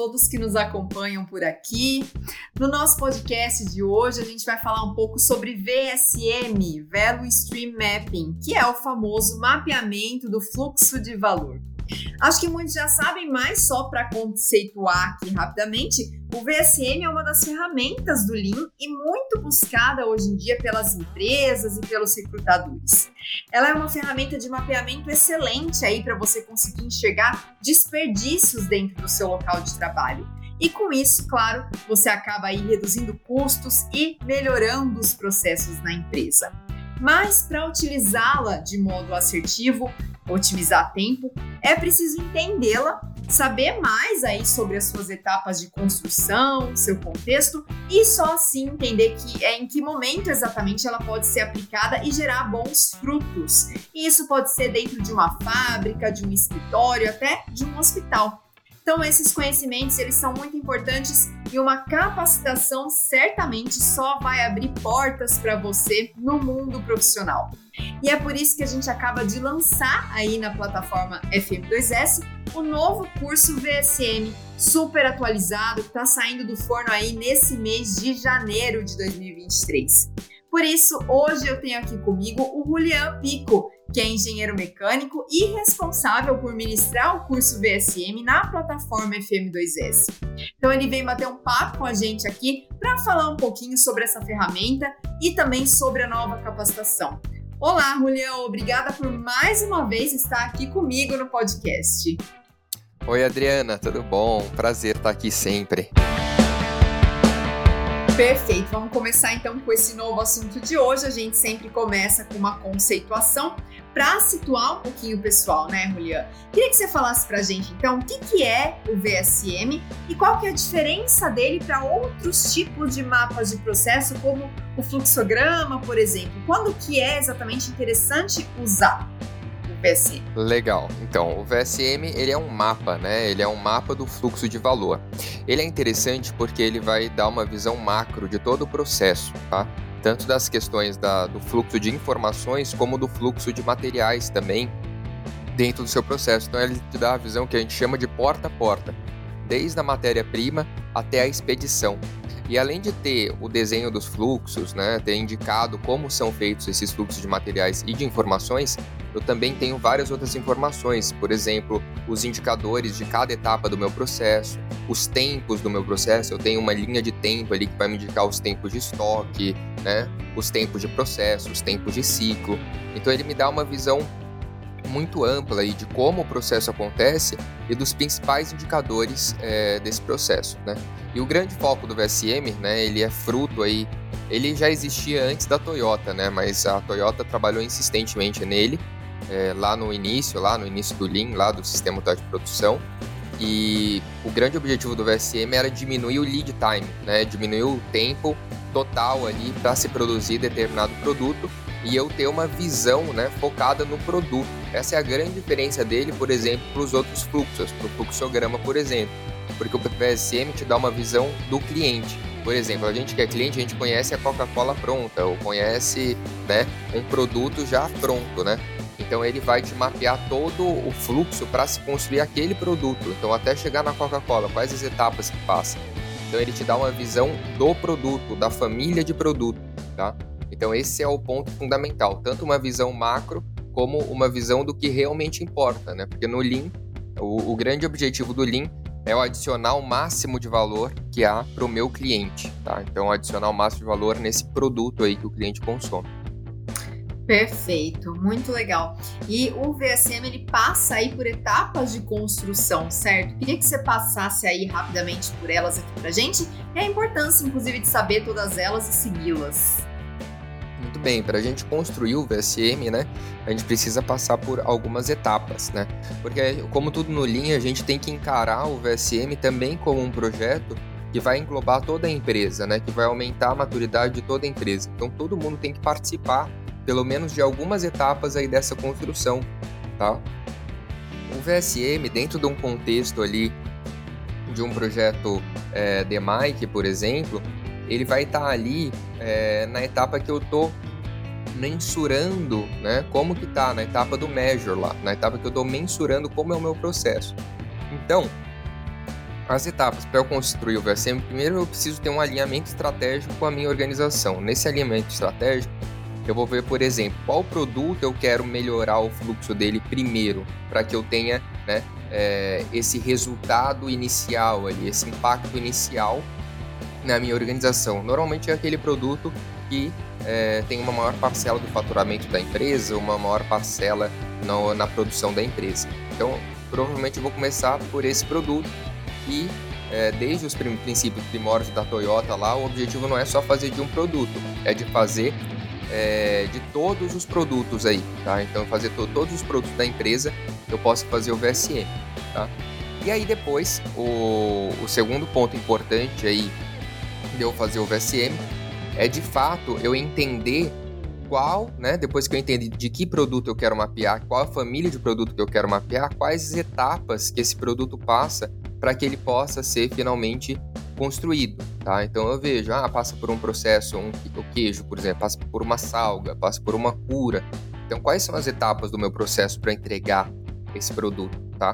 todos que nos acompanham por aqui. No nosso podcast de hoje, a gente vai falar um pouco sobre VSM, Value Stream Mapping, que é o famoso mapeamento do fluxo de valor. Acho que muitos já sabem, mas só para conceituar aqui rapidamente, o VSM é uma das ferramentas do Lean e muito buscada hoje em dia pelas empresas e pelos recrutadores. Ela é uma ferramenta de mapeamento excelente aí para você conseguir enxergar desperdícios dentro do seu local de trabalho. E com isso, claro, você acaba aí reduzindo custos e melhorando os processos na empresa. Mas para utilizá-la de modo assertivo, otimizar tempo, é preciso entendê-la, saber mais aí sobre as suas etapas de construção, seu contexto e só assim entender que é em que momento exatamente ela pode ser aplicada e gerar bons frutos. E isso pode ser dentro de uma fábrica, de um escritório, até de um hospital. Então esses conhecimentos eles são muito importantes e uma capacitação certamente só vai abrir portas para você no mundo profissional. E é por isso que a gente acaba de lançar aí na plataforma FM2S o novo curso VSM super atualizado que está saindo do forno aí nesse mês de janeiro de 2023. Por isso, hoje eu tenho aqui comigo o Julian Pico, que é engenheiro mecânico e responsável por ministrar o curso VSM na plataforma FM2S. Então ele vem bater um papo com a gente aqui para falar um pouquinho sobre essa ferramenta e também sobre a nova capacitação. Olá, Julião, obrigada por mais uma vez estar aqui comigo no podcast. Oi, Adriana, tudo bom? Prazer estar aqui sempre. Perfeito, vamos começar então com esse novo assunto de hoje. A gente sempre começa com uma conceituação para situar um pouquinho o pessoal, né, Julian? Queria que você falasse para a gente então o que, que é o VSM e qual que é a diferença dele para outros tipos de mapas de processo, como o fluxograma, por exemplo. Quando que é exatamente interessante usar? VSM? Legal. Então, o VSM ele é um mapa, né? Ele é um mapa do fluxo de valor. Ele é interessante porque ele vai dar uma visão macro de todo o processo, tá? Tanto das questões da, do fluxo de informações como do fluxo de materiais também dentro do seu processo. Então, ele te dá a visão que a gente chama de porta a porta, desde a matéria-prima até a expedição. E além de ter o desenho dos fluxos, né, ter indicado como são feitos esses fluxos de materiais e de informações, eu também tenho várias outras informações, por exemplo, os indicadores de cada etapa do meu processo, os tempos do meu processo, eu tenho uma linha de tempo ali que vai me indicar os tempos de estoque, né, os tempos de processo, os tempos de ciclo. Então ele me dá uma visão muito ampla aí de como o processo acontece e dos principais indicadores é, desse processo, né? E o grande foco do VSM, né, ele é fruto aí, ele já existia antes da Toyota, né, mas a Toyota trabalhou insistentemente nele é, lá no início, lá no início do Lean, lá do sistema de produção. E o grande objetivo do VSM era diminuir o lead time, né? Diminuir o tempo total ali para se produzir determinado produto e eu ter uma visão né, focada no produto. Essa é a grande diferença dele, por exemplo, para os outros fluxos, para o fluxograma, por exemplo. Porque o VSM te dá uma visão do cliente. Por exemplo, a gente que é cliente, a gente conhece a Coca-Cola pronta, ou conhece né, um produto já pronto, né? Então ele vai te mapear todo o fluxo para se construir aquele produto. Então até chegar na Coca-Cola, quais as etapas que passa. Então ele te dá uma visão do produto, da família de produto, tá? Então esse é o ponto fundamental, tanto uma visão macro como uma visão do que realmente importa, né? Porque no Lean, o, o grande objetivo do Lean é o adicionar o máximo de valor que há para o meu cliente, tá? Então adicionar o máximo de valor nesse produto aí que o cliente consome. Perfeito, muito legal. E o VSM ele passa aí por etapas de construção, certo? Queria que você passasse aí rapidamente por elas aqui pra gente e a importância, inclusive, de saber todas elas e segui-las. Muito bem, para a gente construir o VSM, né, a gente precisa passar por algumas etapas, né? Porque como tudo no Lean, a gente tem que encarar o VSM também como um projeto que vai englobar toda a empresa, né? Que vai aumentar a maturidade de toda a empresa. Então todo mundo tem que participar pelo menos de algumas etapas aí dessa construção, tá? O VSM, dentro de um contexto ali de um projeto é, de Mike, por exemplo, ele vai estar tá ali é, na etapa que eu estou mensurando, né, como que tá na etapa do measure lá, na etapa que eu estou mensurando como é o meu processo. Então, as etapas para eu construir o VSM, primeiro eu preciso ter um alinhamento estratégico com a minha organização. Nesse alinhamento estratégico, eu vou ver, por exemplo, qual produto eu quero melhorar o fluxo dele primeiro, para que eu tenha né, é, esse resultado inicial ali, esse impacto inicial na minha organização. Normalmente é aquele produto que é, tem uma maior parcela do faturamento da empresa, uma maior parcela no, na produção da empresa. Então, provavelmente eu vou começar por esse produto e é, desde os princípios primórdios da Toyota lá, o objetivo não é só fazer de um produto, é de fazer é, de todos os produtos aí, tá? Então fazer to todos os produtos da empresa eu posso fazer o VSM, tá? E aí depois o, o segundo ponto importante aí de eu fazer o VSM é de fato eu entender qual, né, depois que eu entendi de que produto eu quero mapear, qual a família de produto que eu quero mapear, quais etapas que esse produto passa para que ele possa ser finalmente construído, tá? Então eu vejo, ah, passa por um processo, um, queijo, por exemplo, passa por uma salga, passa por uma cura. Então quais são as etapas do meu processo para entregar esse produto, tá?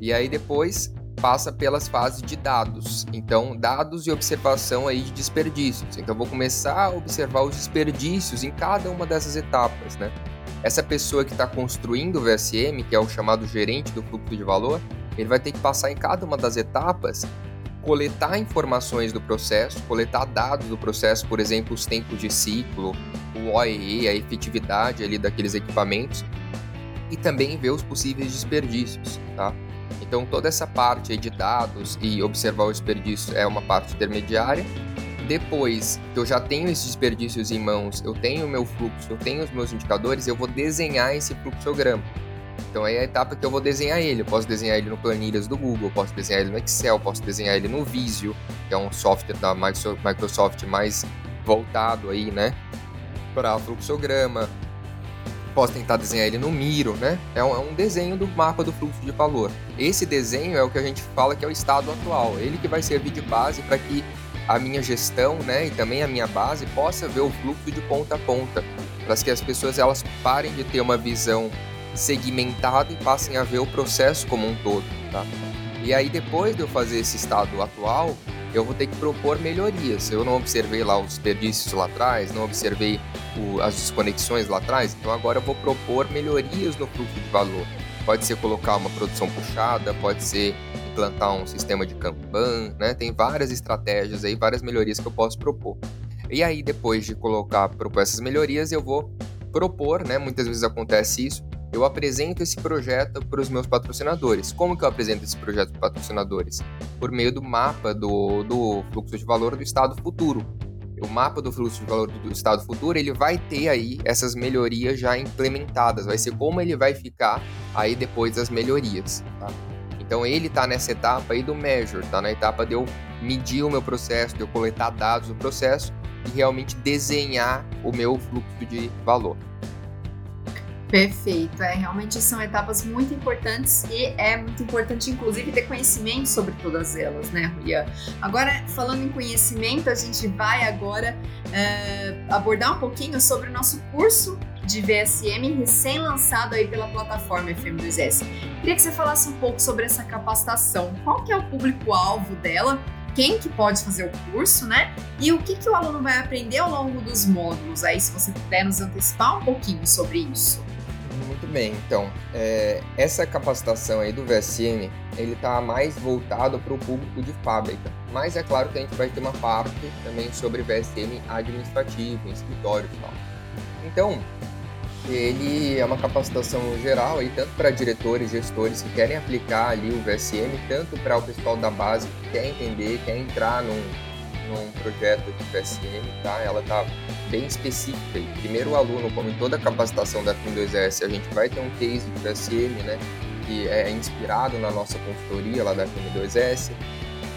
E aí depois passa pelas fases de dados. Então, dados e observação aí de desperdícios. Então, vou começar a observar os desperdícios em cada uma dessas etapas, né? Essa pessoa que está construindo o VSM, que é o chamado gerente do fluxo de valor, ele vai ter que passar em cada uma das etapas, coletar informações do processo, coletar dados do processo, por exemplo, os tempos de ciclo, o OEE, a efetividade ali daqueles equipamentos, e também ver os possíveis desperdícios, tá? Então toda essa parte de dados e observar o desperdício é uma parte intermediária. Depois que eu já tenho esses desperdícios em mãos, eu tenho o meu fluxo, eu tenho os meus indicadores, eu vou desenhar esse fluxograma. Então é a etapa que eu vou desenhar ele. Eu posso desenhar ele no Planilhas do Google, posso desenhar ele no Excel, posso desenhar ele no Visio, que é um software da Microsoft mais voltado aí, né, para fluxograma. Posso tentar desenhar ele no Miro, né? É um, é um desenho do mapa do fluxo de valor. Esse desenho é o que a gente fala que é o estado atual. Ele que vai servir de base para que a minha gestão, né, e também a minha base possa ver o fluxo de ponta a ponta, para que as pessoas elas parem de ter uma visão segmentado e passem a ver o processo como um todo, tá? E aí depois de eu fazer esse estado atual, eu vou ter que propor melhorias. Eu não observei lá os desperdícios lá atrás, não observei o, as desconexões lá atrás, então agora eu vou propor melhorias no fluxo de valor. Pode ser colocar uma produção puxada, pode ser implantar um sistema de Kanban, né? Tem várias estratégias aí, várias melhorias que eu posso propor. E aí depois de colocar propor essas melhorias, eu vou propor, né? Muitas vezes acontece isso, eu apresento esse projeto para os meus patrocinadores. Como que eu apresento esse projeto para patrocinadores? Por meio do mapa do, do fluxo de valor do estado futuro. O mapa do fluxo de valor do estado futuro, ele vai ter aí essas melhorias já implementadas, vai ser como ele vai ficar aí depois das melhorias, tá? Então ele está nessa etapa aí do measure, tá na etapa de eu medir o meu processo, de eu coletar dados do processo e realmente desenhar o meu fluxo de valor. Perfeito, é realmente são etapas muito importantes e é muito importante, inclusive, ter conhecimento sobre todas elas, né, Julian? Agora, falando em conhecimento, a gente vai agora é, abordar um pouquinho sobre o nosso curso de VSM recém-lançado aí pela plataforma FM2S. Queria que você falasse um pouco sobre essa capacitação. Qual que é o público-alvo dela? Quem que pode fazer o curso, né? E o que, que o aluno vai aprender ao longo dos módulos aí, se você puder nos antecipar um pouquinho sobre isso. Bem, então, é, essa capacitação aí do VSM, ele tá mais voltado para o público de fábrica, mas é claro que a gente vai ter uma parte também sobre VSM administrativo, escritório e tal. Então, ele é uma capacitação geral aí, tanto para diretores, gestores que querem aplicar ali o VSM, tanto para o pessoal da base que quer entender, quer entrar num, num projeto de VSM, tá? Ela tá bem específica. E primeiro o aluno, como em toda a capacitação da FM2S, a gente vai ter um case de VSM, né? Que é inspirado na nossa consultoria lá da FM2S.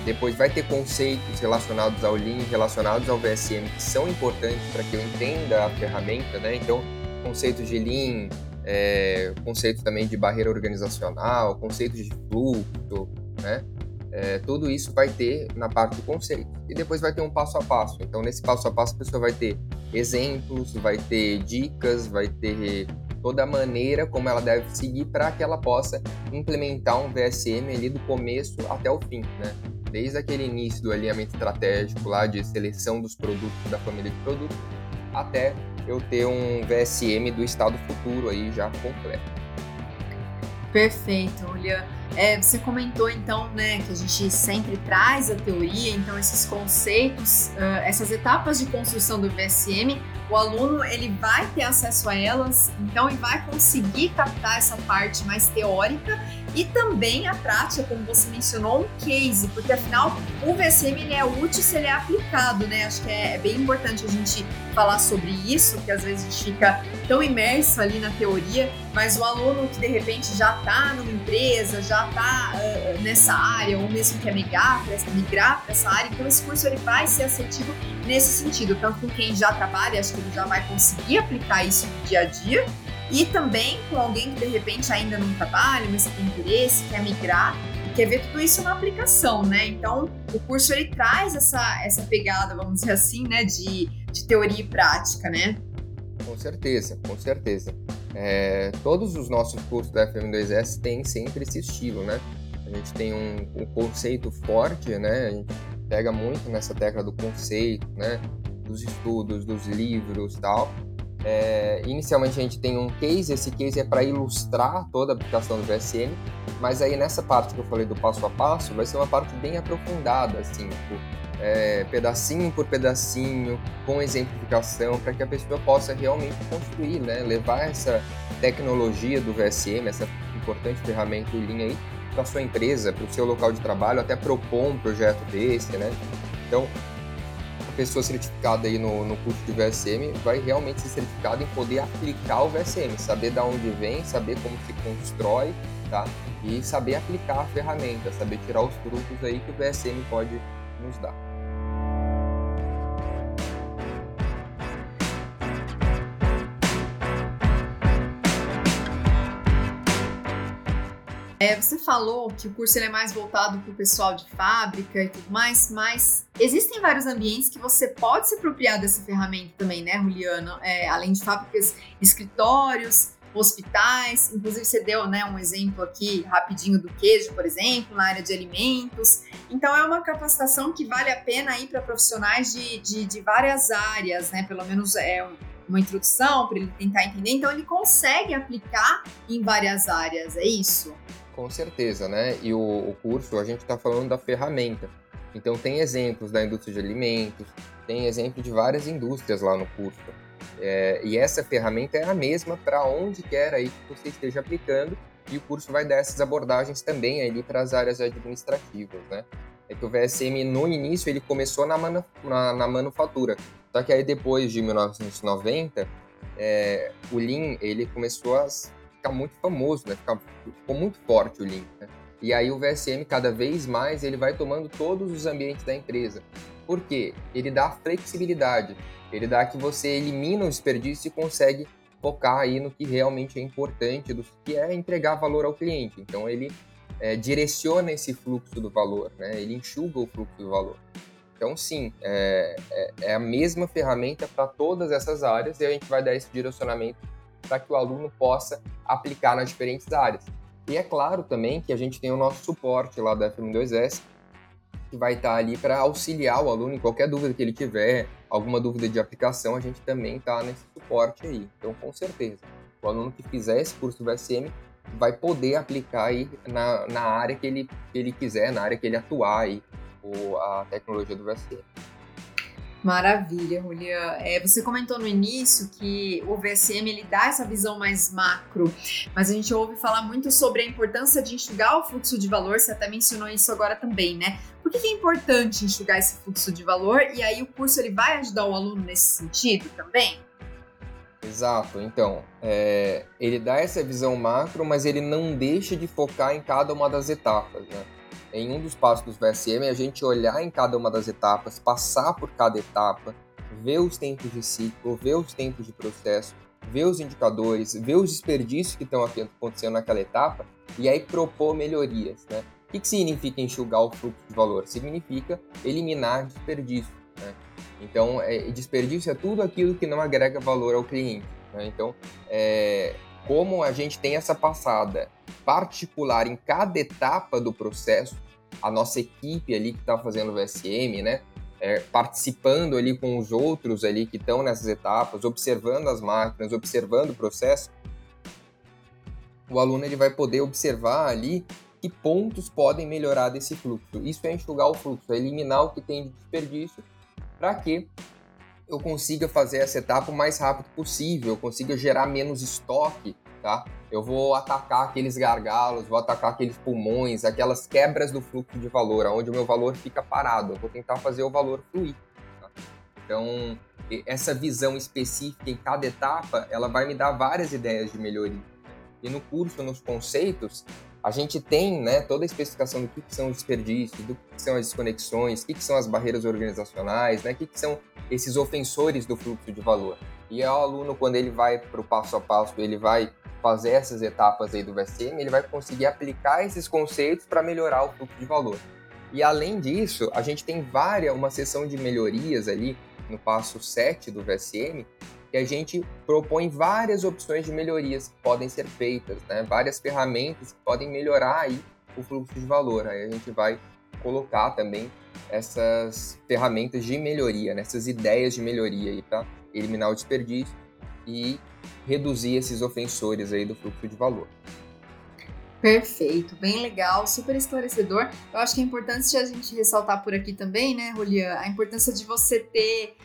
Depois vai ter conceitos relacionados ao Lean, relacionados ao VSM, que são importantes para que eu entenda a ferramenta, né? Então, conceitos de Lean, é, conceitos também de barreira organizacional, conceitos de fluxo, né? É, tudo isso vai ter na parte do conceito. E depois vai ter um passo a passo. Então, nesse passo a passo, a pessoa vai ter exemplos, vai ter dicas, vai ter toda a maneira como ela deve seguir para que ela possa implementar um VSM ali do começo até o fim, né? desde aquele início do alinhamento estratégico lá de seleção dos produtos da família de produtos, até eu ter um VSM do estado futuro aí já completo. Perfeito, Julian. É, você comentou então, né, que a gente sempre traz a teoria, então esses conceitos, uh, essas etapas de construção do VSM, o aluno ele vai ter acesso a elas, então ele vai conseguir captar essa parte mais teórica e também a prática, como você mencionou, um case, porque afinal o VSM ele é útil se ele é aplicado, né? Acho que é, é bem importante a gente falar sobre isso, que às vezes a gente fica tão imerso ali na teoria, mas o aluno que de repente já está numa empresa, já está uh, nessa área, ou mesmo que é migrar para essa área, então esse curso ele vai ser assertivo nesse sentido, tanto com quem já trabalha, acho que ele já vai conseguir aplicar isso no dia a dia, e também com alguém que de repente ainda não trabalha, mas tem interesse, quer migrar quer ver tudo isso na aplicação, né? Então, o curso ele traz essa, essa pegada, vamos dizer assim, né, de, de teoria e prática, né? Com certeza, com certeza. É, todos os nossos cursos da FM2S têm sempre esse estilo, né? A gente tem um, um conceito forte, né? Pega muito nessa tecla do conceito, né? Dos estudos, dos livros tal. É, inicialmente a gente tem um case, esse case é para ilustrar toda a aplicação do VSM, mas aí nessa parte que eu falei do passo a passo, vai ser uma parte bem aprofundada, assim, tipo, é, pedacinho por pedacinho, com exemplificação, para que a pessoa possa realmente construir, né, levar essa tecnologia do VSM, essa importante ferramenta em linha aí, para sua empresa, para o seu local de trabalho, até propor um projeto desse, né? Então, pessoa certificada aí no, no curso de VSM vai realmente ser certificada em poder aplicar o VSM, saber de onde vem, saber como se constrói, tá? E saber aplicar a ferramenta, saber tirar os frutos aí que o VSM pode nos dar. É, você falou que o curso é mais voltado para o pessoal de fábrica e tudo mais, mas existem vários ambientes que você pode se apropriar dessa ferramenta também, né, Juliano? É, além de fábricas, escritórios, hospitais, inclusive você deu né, um exemplo aqui rapidinho do queijo, por exemplo, na área de alimentos. Então é uma capacitação que vale a pena ir para profissionais de, de, de, várias áreas, né? Pelo menos é uma introdução para ele tentar entender. Então ele consegue aplicar em várias áreas, é isso? Com certeza, né? E o, o curso, a gente está falando da ferramenta. Então, tem exemplos da indústria de alimentos, tem exemplo de várias indústrias lá no curso. É, e essa ferramenta é a mesma para onde quer aí que você esteja aplicando, e o curso vai dar essas abordagens também ali para as áreas administrativas, né? É que o VSM, no início, ele começou na, manu, na, na manufatura, só que aí depois de 1990, é, o Lean, ele começou a ficar muito famoso, né? Ficar, ficou muito forte o Lean, né? E aí o VSM cada vez mais ele vai tomando todos os ambientes da empresa. Por quê? Ele dá flexibilidade. Ele dá que você elimina o desperdício e consegue focar aí no que realmente é importante, do que é entregar valor ao cliente. Então ele é, direciona esse fluxo do valor, né? Ele enxuga o fluxo do valor. Então sim, é, é, é a mesma ferramenta para todas essas áreas e a gente vai dar esse direcionamento para que o aluno possa aplicar nas diferentes áreas. E é claro também que a gente tem o nosso suporte lá da FM2S, que vai estar ali para auxiliar o aluno em qualquer dúvida que ele tiver, alguma dúvida de aplicação, a gente também está nesse suporte aí. Então, com certeza, o aluno que fizer esse curso do VSM vai poder aplicar aí na, na área que ele, que ele quiser, na área que ele atuar aí, a tecnologia do VSM. Maravilha, Julian. É, você comentou no início que o VSM ele dá essa visão mais macro, mas a gente ouve falar muito sobre a importância de enxugar o fluxo de valor. Você até mencionou isso agora também, né? Por que é importante enxugar esse fluxo de valor? E aí o curso ele vai ajudar o aluno nesse sentido também? Exato. Então, é, ele dá essa visão macro, mas ele não deixa de focar em cada uma das etapas, né? Em um dos passos do VSM é a gente olhar em cada uma das etapas, passar por cada etapa, ver os tempos de ciclo, ver os tempos de processo, ver os indicadores, ver os desperdícios que estão acontecendo naquela etapa e aí propor melhorias. Né? O que, significa enxugar o fluxo de valor? Significa eliminar desperdício. Né? Então, é, desperdício é tudo aquilo que não agrega valor ao cliente. Né? Então, é, como a gente tem essa passada particular em cada etapa do processo, a nossa equipe ali que está fazendo o VSM, né? É, participando ali com os outros ali que estão nessas etapas, observando as máquinas, observando o processo, o aluno ele vai poder observar ali que pontos podem melhorar desse fluxo. Isso é enxugar o fluxo, é eliminar o que tem de desperdício para que eu consiga fazer essa etapa o mais rápido possível, eu consiga gerar menos estoque, tá? Eu vou atacar aqueles gargalos, vou atacar aqueles pulmões, aquelas quebras do fluxo de valor, onde o meu valor fica parado. Eu vou tentar fazer o valor fluir. Tá? Então, essa visão específica em cada etapa, ela vai me dar várias ideias de melhoria. E no curso, nos conceitos, a gente tem né, toda a especificação do que, que são os desperdícios, do que, que são as desconexões, o que, que são as barreiras organizacionais, né, o que, são esses ofensores do fluxo de valor. E o aluno, quando ele vai para o passo a passo, ele vai fazer essas etapas aí do VSM, ele vai conseguir aplicar esses conceitos para melhorar o fluxo de valor. E além disso, a gente tem várias, uma sessão de melhorias ali no passo 7 do VSM, que a gente propõe várias opções de melhorias que podem ser feitas, né? várias ferramentas que podem melhorar aí o fluxo de valor. Aí a gente vai colocar também essas ferramentas de melhoria, né? essas ideias de melhoria para eliminar o desperdício e reduzir esses ofensores aí do fluxo de valor. Perfeito, bem legal, super esclarecedor. Eu acho que é importante a gente ressaltar por aqui também, né, Julian, a importância de você ter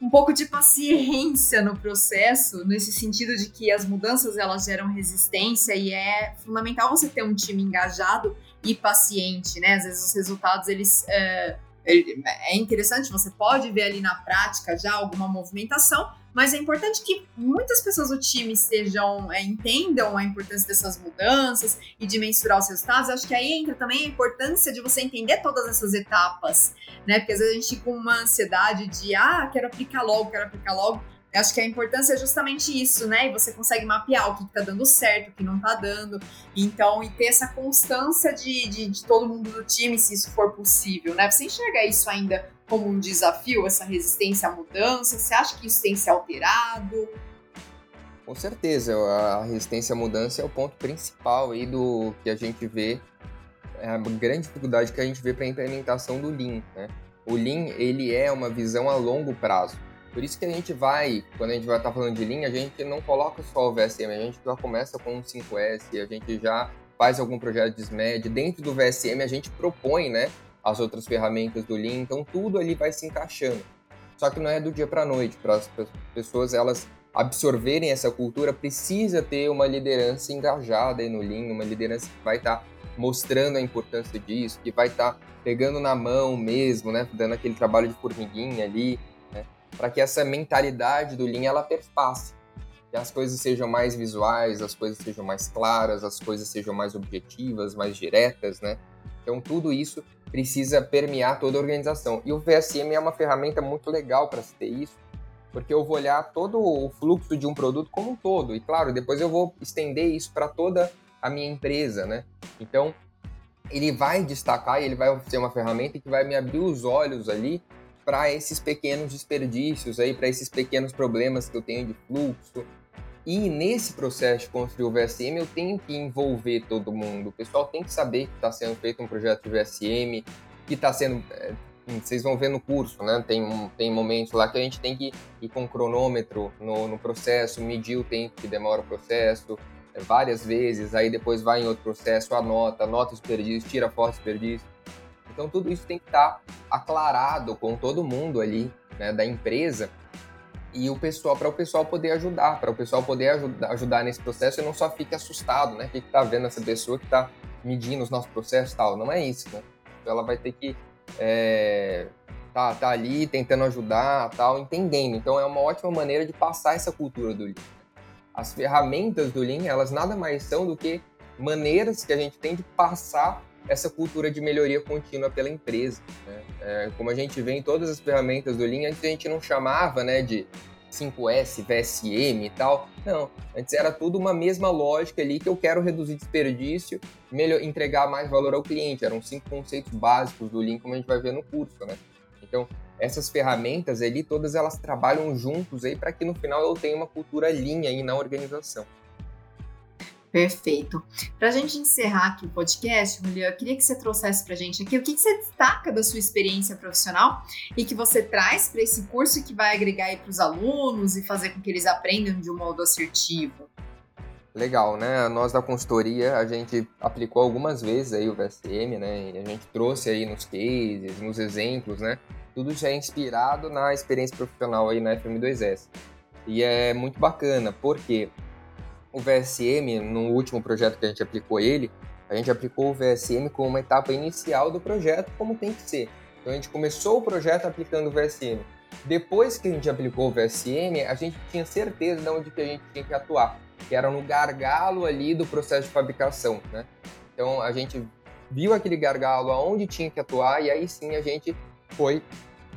um pouco de paciência no processo, nesse sentido de que as mudanças elas geram resistência e é fundamental você ter um time engajado e paciente, né? Às vezes os resultados eles é, é interessante, você pode ver ali na prática já alguma movimentação, mas é importante que muitas pessoas do time é, entendam a importância dessas mudanças e de mensurar os resultados. acho que aí entra também a importância de você entender todas essas etapas, né? Porque às vezes a gente com uma ansiedade de, ah, quero aplicar logo, quero aplicar logo. Eu acho que a importância é justamente isso, né? E você consegue mapear o que está dando certo, o que não está dando. Então, e ter essa constância de, de, de todo mundo do time, se isso for possível, né? Você enxerga isso ainda como um desafio, essa resistência à mudança? Você acha que isso tem se alterado? Com certeza, a resistência à mudança é o ponto principal aí do que a gente vê, é a grande dificuldade que a gente vê para a implementação do Lean. Né? O Lean ele é uma visão a longo prazo. Por isso que a gente vai, quando a gente vai estar tá falando de Lean, a gente não coloca só o VSM, a gente já começa com o 5S, a gente já faz algum projeto de SMED. Dentro do VSM a gente propõe, né, as outras ferramentas do Lean, então tudo ali vai se encaixando. Só que não é do dia para a noite, para as pessoas elas absorverem essa cultura, precisa ter uma liderança engajada aí no Lean, uma liderança que vai estar tá mostrando a importância disso, que vai estar tá pegando na mão mesmo, né, dando aquele trabalho de formiguinha ali, para que essa mentalidade do Lean ela perpasse, que as coisas sejam mais visuais, as coisas sejam mais claras, as coisas sejam mais objetivas, mais diretas, né? Então tudo isso precisa permear toda a organização. E o VSM é uma ferramenta muito legal para se ter isso, porque eu vou olhar todo o fluxo de um produto como um todo. E claro, depois eu vou estender isso para toda a minha empresa, né? Então, ele vai destacar e ele vai ser uma ferramenta que vai me abrir os olhos ali para esses pequenos desperdícios aí, para esses pequenos problemas que eu tenho de fluxo, e nesse processo de construir o VSM, eu tenho que envolver todo mundo. O pessoal tem que saber que está sendo feito um projeto de VSM, que está sendo. É, vocês vão ver no curso, né? Tem, um, tem momentos lá que a gente tem que ir com cronômetro no, no processo, medir o tempo que demora o processo é, várias vezes, aí depois vai em outro processo, anota, anota os desperdício, tira foto dos desperdício. Então tudo isso tem que estar tá aclarado com todo mundo ali né, da empresa e o pessoal para o pessoal poder ajudar, para o pessoal poder ajudar, ajudar nesse processo e não só fique assustado, né? O que está vendo essa pessoa que está medindo os nossos processos tal. Não é isso, né? Então ela vai ter que é, tá, tá ali tentando ajudar, tal, entendendo. Então é uma ótima maneira de passar essa cultura do Lean. As ferramentas do Lean, elas nada mais são do que maneiras que a gente tem de passar essa cultura de melhoria contínua pela empresa. Né? É, como a gente vê em todas as ferramentas do Lean, antes a gente não chamava né, de 5S, VSM e tal. Não, antes era tudo uma mesma lógica ali que eu quero reduzir desperdício, melhor, entregar mais valor ao cliente. Eram cinco conceitos básicos do Lean, como a gente vai ver no curso, né? Então, essas ferramentas ali, todas elas trabalham juntos aí para que no final eu tenha uma cultura linha aí na organização. Perfeito. Para a gente encerrar aqui o podcast, Julia, eu queria que você trouxesse para a gente aqui o que, que, você destaca da sua experiência profissional e que você traz para esse curso que vai agregar para os alunos e fazer com que eles aprendam de um modo assertivo. Legal, né? Nós da consultoria, a gente aplicou algumas vezes aí o VSM, né? E a gente trouxe aí nos cases, nos exemplos, né? Tudo já é inspirado na experiência profissional aí na FM2S. E é muito bacana, porque o VSM, no último projeto que a gente aplicou ele, a gente aplicou o VSM como uma etapa inicial do projeto, como tem que ser. Então a gente começou o projeto aplicando o VSM. Depois que a gente aplicou o VSM, a gente tinha certeza de onde que a gente tinha que atuar que era no gargalo ali do processo de fabricação, né? Então a gente viu aquele gargalo aonde tinha que atuar e aí sim a gente foi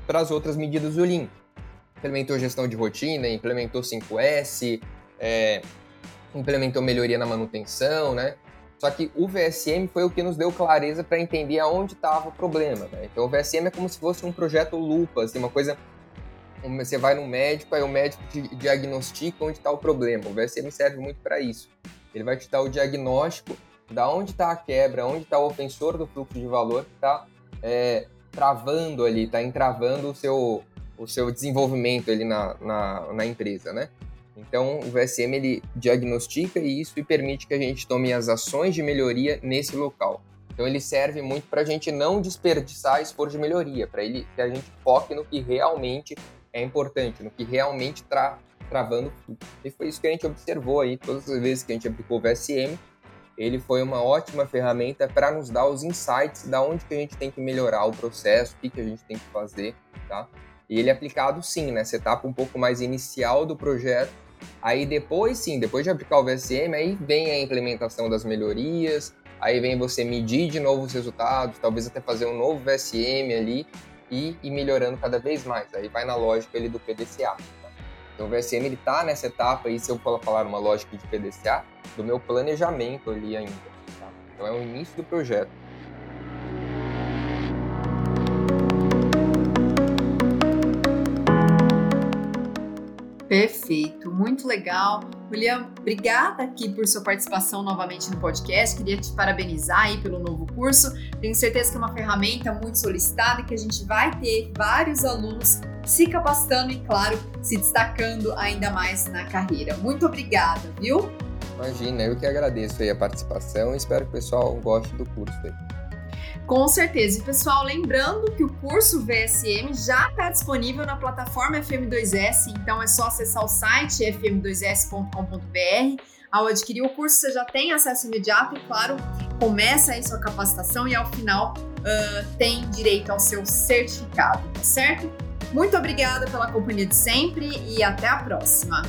para as outras medidas do Lean. Implementou gestão de rotina, implementou 5S, é, implementou melhoria na manutenção, né? Só que o VSM foi o que nos deu clareza para entender aonde estava o problema. Né? Então o VSM é como se fosse um projeto lupa, assim, uma coisa você vai no médico, aí o médico te diagnostica onde está o problema. O VSM serve muito para isso. Ele vai te dar o diagnóstico da onde está a quebra, onde está o ofensor do fluxo de valor que está é, travando ali, está entravando o seu, o seu desenvolvimento ali na, na, na, empresa, né? Então, o VSM ele diagnostica isso e permite que a gente tome as ações de melhoria nesse local. Então, ele serve muito para a gente não desperdiçar esforço de melhoria, para ele que a gente foque no que realmente é importante, no que realmente está travando tudo. E foi isso que a gente observou aí, todas as vezes que a gente aplicou o VSM, ele foi uma ótima ferramenta para nos dar os insights da onde que a gente tem que melhorar o processo, o que, que a gente tem que fazer, tá? E ele é aplicado sim nessa etapa um pouco mais inicial do projeto. Aí depois sim, depois de aplicar o VSM, aí vem a implementação das melhorias, aí vem você medir de novo os resultados, talvez até fazer um novo VSM ali e ir melhorando cada vez mais. Aí vai na lógica ele do PDCA. Tá? Então o VSM ele está nessa etapa aí, se eu for falar uma lógica de PDCA, do meu planejamento ali ainda. Tá? Então é o início do projeto. Perfeito, muito legal. William, obrigada aqui por sua participação novamente no podcast. Queria te parabenizar aí pelo novo curso. Tenho certeza que é uma ferramenta muito solicitada e que a gente vai ter vários alunos se capacitando e, claro, se destacando ainda mais na carreira. Muito obrigada, viu? Imagina, eu que agradeço aí a participação e espero que o pessoal goste do curso aí. Com certeza. E pessoal, lembrando que o curso VSM já está disponível na plataforma FM2S, então é só acessar o site fm2s.com.br. Ao adquirir o curso, você já tem acesso imediato e, claro, começa aí sua capacitação e ao final uh, tem direito ao seu certificado, tá certo? Muito obrigada pela companhia de sempre e até a próxima!